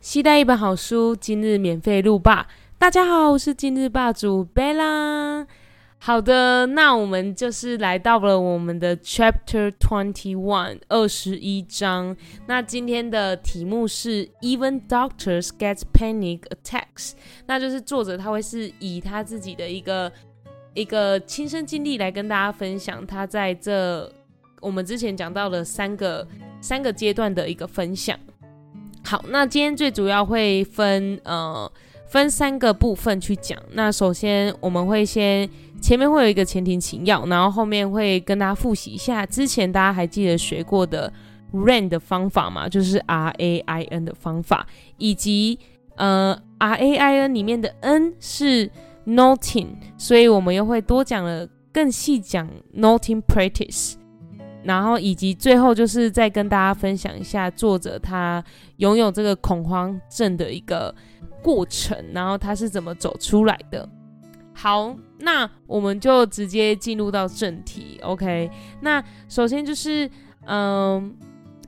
期待一本好书，今日免费录霸。大家好，我是今日霸主贝拉。好的，那我们就是来到了我们的 Chapter Twenty One 二十一章。那今天的题目是 Even Doctors Get Panic Attacks，那就是作者他会是以他自己的一个一个亲身经历来跟大家分享他在这我们之前讲到的三个三个阶段的一个分享。好，那今天最主要会分呃分三个部分去讲。那首先我们会先。前面会有一个前庭情要，然后后面会跟大家复习一下之前大家还记得学过的 RAIN 的方法吗？就是 R A I N 的方法，以及呃 R A I N 里面的 N 是 Noting，所以我们又会多讲了更细讲 Noting Practice，然后以及最后就是再跟大家分享一下作者他拥有这个恐慌症的一个过程，然后他是怎么走出来的。好，那我们就直接进入到正题，OK？那首先就是，嗯，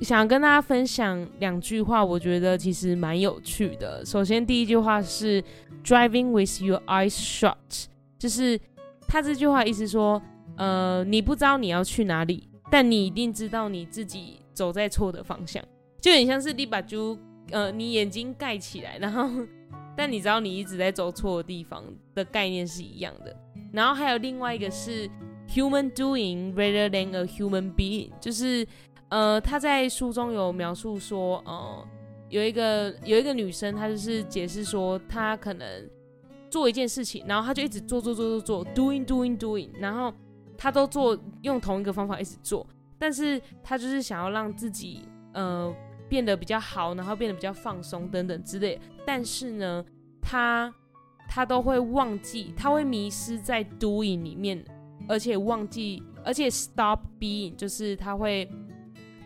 想跟大家分享两句话，我觉得其实蛮有趣的。首先第一句话是 “driving with your eyes shut”，就是他这句话意思说，呃，你不知道你要去哪里，但你一定知道你自己走在错的方向，就很像是你把猪呃，你眼睛盖起来，然后。但你知道你一直在走错的地方的概念是一样的。然后还有另外一个是 human doing rather than a human being，就是呃他在书中有描述说，呃有一个有一个女生，她就是解释说，她可能做一件事情，然后她就一直做做做做做 doing doing doing，然后她都做用同一个方法一直做，但是她就是想要让自己呃。变得比较好，然后变得比较放松等等之类，但是呢，他他都会忘记，他会迷失在 doing 里面，而且忘记，而且 stop being，就是他会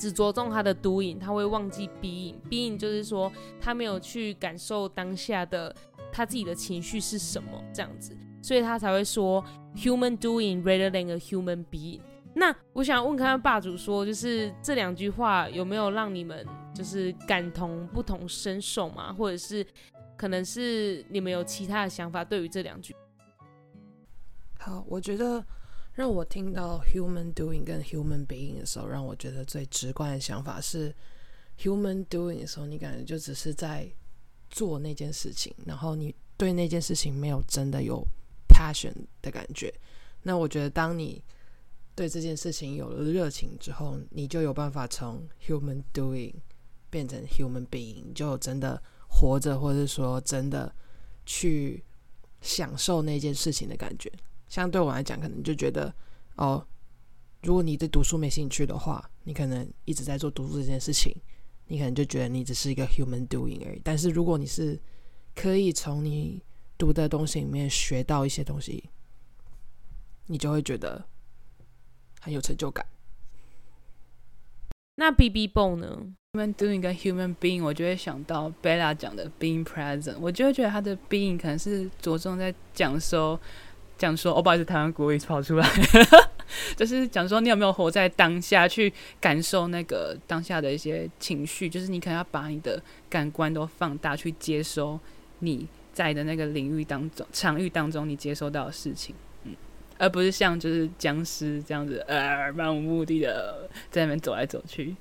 只着重他的 doing，他会忘记 being，being 就是说他没有去感受当下的他自己的情绪是什么这样子，所以他才会说 human doing rather than a human being。那我想问看看霸主说，就是这两句话有没有让你们就是感同不同身受嘛？或者是可能是你们有其他的想法对于这两句？好，我觉得让我听到 human doing 跟 human being 的时候，让我觉得最直观的想法是 human doing 的时候，你感觉就只是在做那件事情，然后你对那件事情没有真的有 passion 的感觉。那我觉得当你对这件事情有了热情之后，你就有办法从 human doing 变成 human being，就真的活着，或者说真的去享受那件事情的感觉。像对我来讲，可能就觉得哦，如果你对读书没兴趣的话，你可能一直在做读书这件事情，你可能就觉得你只是一个 human doing 而已。但是如果你是可以从你读的东西里面学到一些东西，你就会觉得。很有成就感。那 B B Bone 呢？Human doing 跟 human being，我就会想到 Bella 讲的 being present。我就会觉得他的 being 可能是着重在讲说，讲说，哦，不好意思，台湾国语跑出来，就是讲说你有没有活在当下，去感受那个当下的一些情绪。就是你可能要把你的感官都放大，去接收你在的那个领域当中、场域当中你接收到的事情。嗯而不是像就是僵尸这样子，呃，漫无目的的在那边走来走去。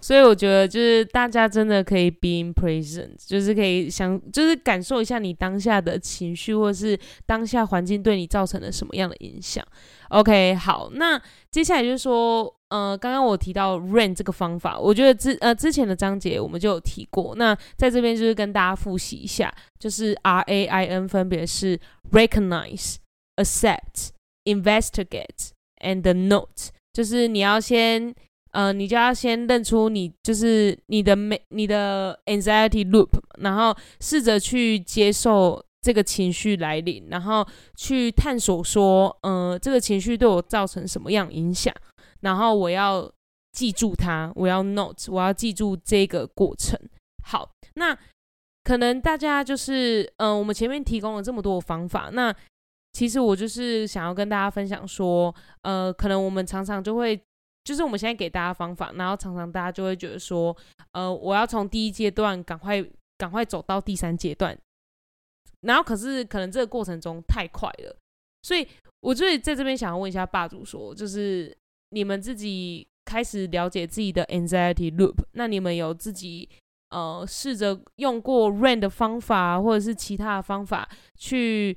所以我觉得就是大家真的可以 be in present，就是可以想，就是感受一下你当下的情绪，或者是当下环境对你造成了什么样的影响。OK，好，那接下来就是说，呃，刚刚我提到 rain 这个方法，我觉得之呃之前的章节我们就有提过。那在这边就是跟大家复习一下，就是 R A I N 分别是 recognize。Accept, investigate, and note，就是你要先，呃，你就要先认出你就是你的每你的 anxiety loop，然后试着去接受这个情绪来临，然后去探索说，呃，这个情绪对我造成什么样影响，然后我要记住它，我要 note，我要记住这个过程。好，那可能大家就是，嗯，我们前面提供了这么多方法，那其实我就是想要跟大家分享说，呃，可能我们常常就会就是我们现在给大家方法，然后常常大家就会觉得说，呃，我要从第一阶段赶快赶快走到第三阶段，然后可是可能这个过程中太快了，所以我就在这边想要问一下霸主说，就是你们自己开始了解自己的 anxiety loop，那你们有自己呃试着用过 rain 的方法，或者是其他的方法去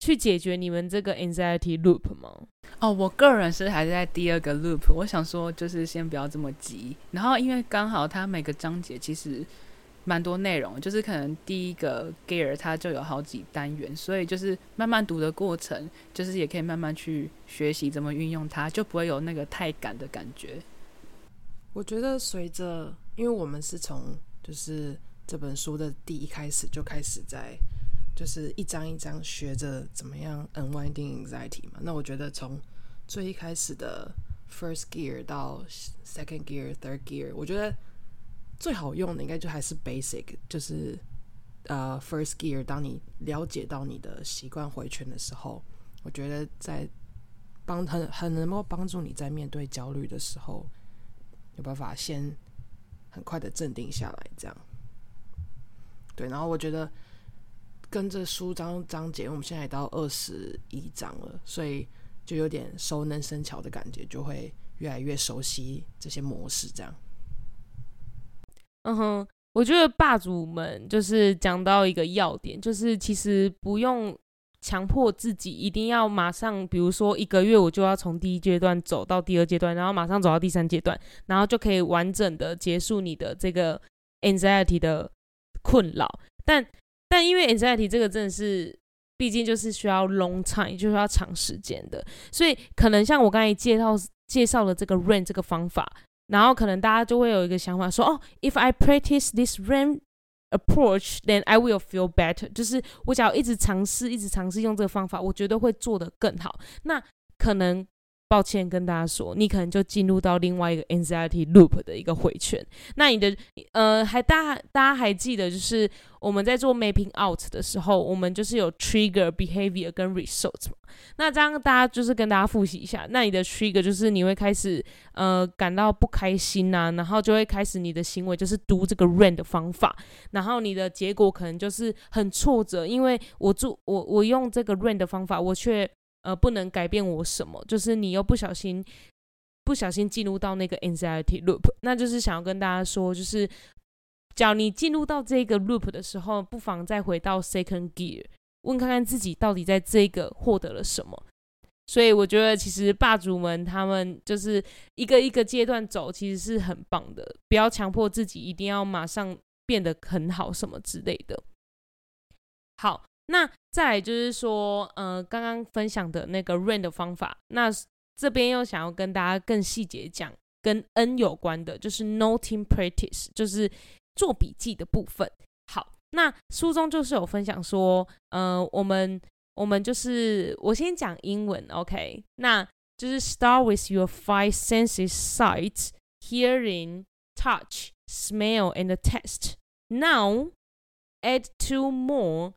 去解决你们这个 anxiety loop 吗？哦，我个人是还在第二个 loop，我想说就是先不要这么急，然后因为刚好它每个章节其实蛮多内容，就是可能第一个 gear 它就有好几单元，所以就是慢慢读的过程，就是也可以慢慢去学习怎么运用它，就不会有那个太赶的感觉。我觉得随着，因为我们是从就是这本书的第一开始就开始在。就是一张一张学着怎么样 unwinding anxiety 嘛。那我觉得从最一开始的 first gear 到 second gear、third gear，我觉得最好用的应该就还是 basic，就是呃 first gear。当你了解到你的习惯回圈的时候，我觉得在帮很很能够帮助你在面对焦虑的时候，有办法先很快的镇定下来。这样，对，然后我觉得。跟着书章章节，我们现在也到二十一章了，所以就有点熟能生巧的感觉，就会越来越熟悉这些模式。这样，嗯哼，我觉得霸主们就是讲到一个要点，就是其实不用强迫自己一定要马上，比如说一个月我就要从第一阶段走到第二阶段，然后马上走到第三阶段，然后就可以完整的结束你的这个 anxiety 的困扰，但。但因为 anxiety 这个真的是，毕竟就是需要 long time，就是要长时间的，所以可能像我刚才介绍介绍了这个 rain 这个方法，然后可能大家就会有一个想法说，哦，if I practice this rain approach，then I will feel better。就是我只要一直尝试，一直尝试用这个方法，我觉得会做得更好。那可能。抱歉，跟大家说，你可能就进入到另外一个 anxiety loop 的一个回圈。那你的呃，还大家大家还记得，就是我们在做 mapping out 的时候，我们就是有 trigger behavior 跟 result 嘛。那这样大家就是跟大家复习一下。那你的 trigger 就是你会开始呃感到不开心呐，然后就会开始你的行为就是读这个 rain 的方法，然后你的结果可能就是很挫折，因为我做我我用这个 rain 的方法，我却。呃，不能改变我什么，就是你又不小心不小心进入到那个 anxiety loop，那就是想要跟大家说，就是只要你进入到这个 loop 的时候，不妨再回到 second gear，问看看自己到底在这个获得了什么。所以我觉得，其实霸主们他们就是一个一个阶段走，其实是很棒的。不要强迫自己一定要马上变得很好什么之类的。好。那再来就是说，呃，刚刚分享的那个 rain 的方法，那这边又想要跟大家更细节讲跟 n 有关的，就是 noting practice，就是做笔记的部分。好，那书中就是有分享说，呃，我们我们就是我先讲英文，OK？那就是 start with your five senses: sight, hearing, touch, smell, and taste. Now add two more.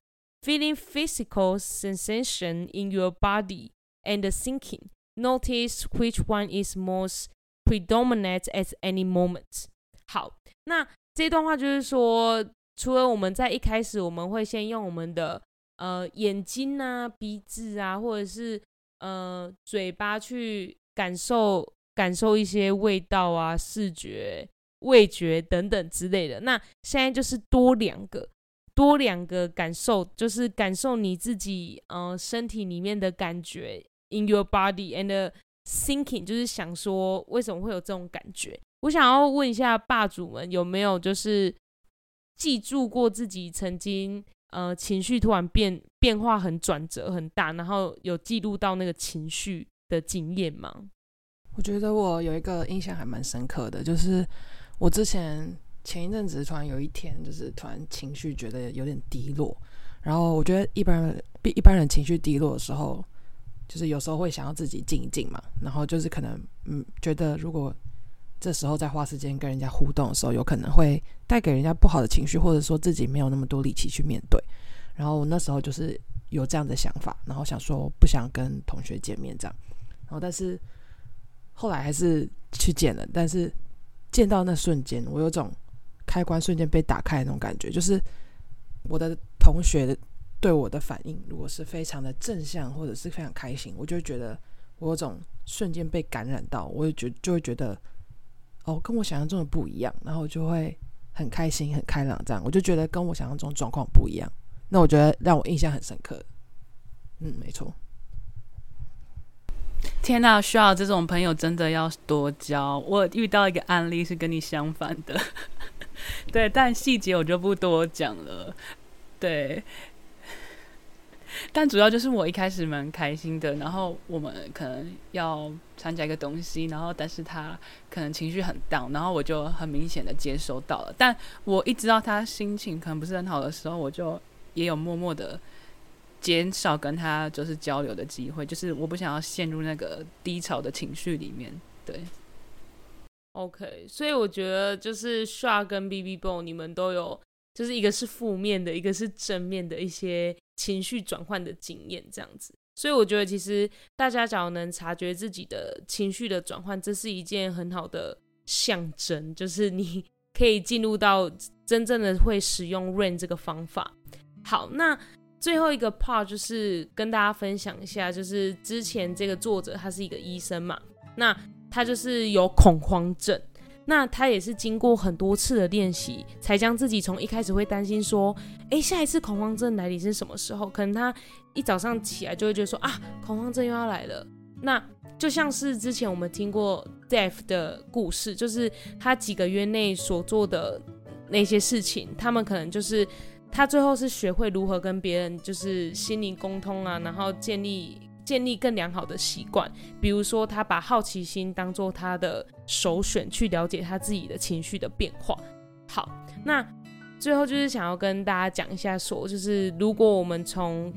Feeling physical sensation in your body and thinking. Notice which one is most predominant at any moment. 好，那这段话就是说，除了我们在一开始我们会先用我们的呃眼睛啊、鼻子啊，或者是呃嘴巴去感受感受一些味道啊、视觉、味觉等等之类的。那现在就是多两个。多两个感受，就是感受你自己，呃，身体里面的感觉，in your body and thinking，就是想说为什么会有这种感觉。我想要问一下霸主们，有没有就是记住过自己曾经，呃，情绪突然变变化很转折很大，然后有记录到那个情绪的经验吗？我觉得我有一个印象还蛮深刻的，就是我之前。前一阵子突然有一天，就是突然情绪觉得有点低落，然后我觉得一般人一般人情绪低落的时候，就是有时候会想要自己静一静嘛，然后就是可能嗯觉得如果这时候再花时间跟人家互动的时候，有可能会带给人家不好的情绪，或者说自己没有那么多力气去面对，然后那时候就是有这样的想法，然后想说不想跟同学见面这样，然后但是后来还是去见了，但是见到那瞬间，我有种开关瞬间被打开的那种感觉，就是我的同学对我的反应，如果是非常的正向或者是非常开心，我就会觉得我有种瞬间被感染到，我也觉就会觉得哦，跟我想象中的不一样，然后就会很开心、很开朗，这样我就觉得跟我想象中状况不一样。那我觉得让我印象很深刻。嗯，没错。天呐，需要这种朋友真的要多交。我遇到一个案例是跟你相反的，对，但细节我就不多讲了。对，但主要就是我一开始蛮开心的，然后我们可能要参加一个东西，然后但是他可能情绪很 down，然后我就很明显的接收到了。但我一知道他心情可能不是很好的时候，我就也有默默的。减少跟他就是交流的机会，就是我不想要陷入那个低潮的情绪里面。对，OK，所以我觉得就是 Sha 跟 B B Bo 你们都有，就是一个是负面的，一个是正面的一些情绪转换的经验，这样子。所以我觉得其实大家只要能察觉自己的情绪的转换，这是一件很好的象征，就是你 可以进入到真正的会使用 Rain 这个方法。好，那。最后一个 part 就是跟大家分享一下，就是之前这个作者他是一个医生嘛，那他就是有恐慌症，那他也是经过很多次的练习，才将自己从一开始会担心说，哎，下一次恐慌症来临是什么时候？可能他一早上起来就会觉得说啊，恐慌症又要来了。那就像是之前我们听过 Death 的故事，就是他几个月内所做的那些事情，他们可能就是。他最后是学会如何跟别人就是心灵沟通啊，然后建立建立更良好的习惯。比如说，他把好奇心当做他的首选，去了解他自己的情绪的变化。好，那最后就是想要跟大家讲一下，说就是如果我们从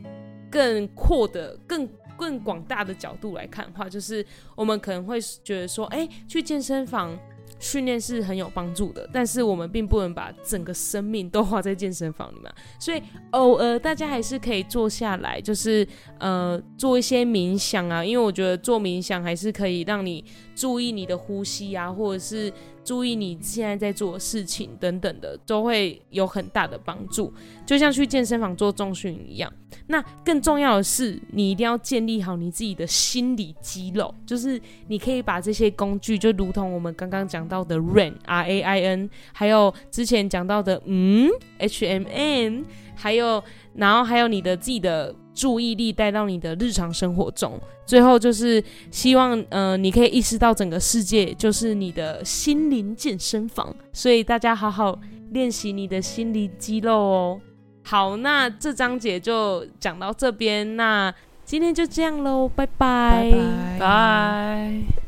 更阔的、更更广大的角度来看的话，就是我们可能会觉得说，哎，去健身房。训练是很有帮助的，但是我们并不能把整个生命都花在健身房里面，所以偶尔大家还是可以坐下来，就是呃做一些冥想啊，因为我觉得做冥想还是可以让你注意你的呼吸啊，或者是。注意你现在在做的事情等等的，都会有很大的帮助。就像去健身房做重训一样。那更重要的是，你一定要建立好你自己的心理肌肉，就是你可以把这些工具，就如同我们刚刚讲到的 Rain R A I N，还有之前讲到的嗯 H M N，还有然后还有你的自己的。注意力带到你的日常生活中，最后就是希望，呃，你可以意识到整个世界就是你的心灵健身房，所以大家好好练习你的心理肌肉哦。好，那这章节就讲到这边，那今天就这样喽，拜拜，拜。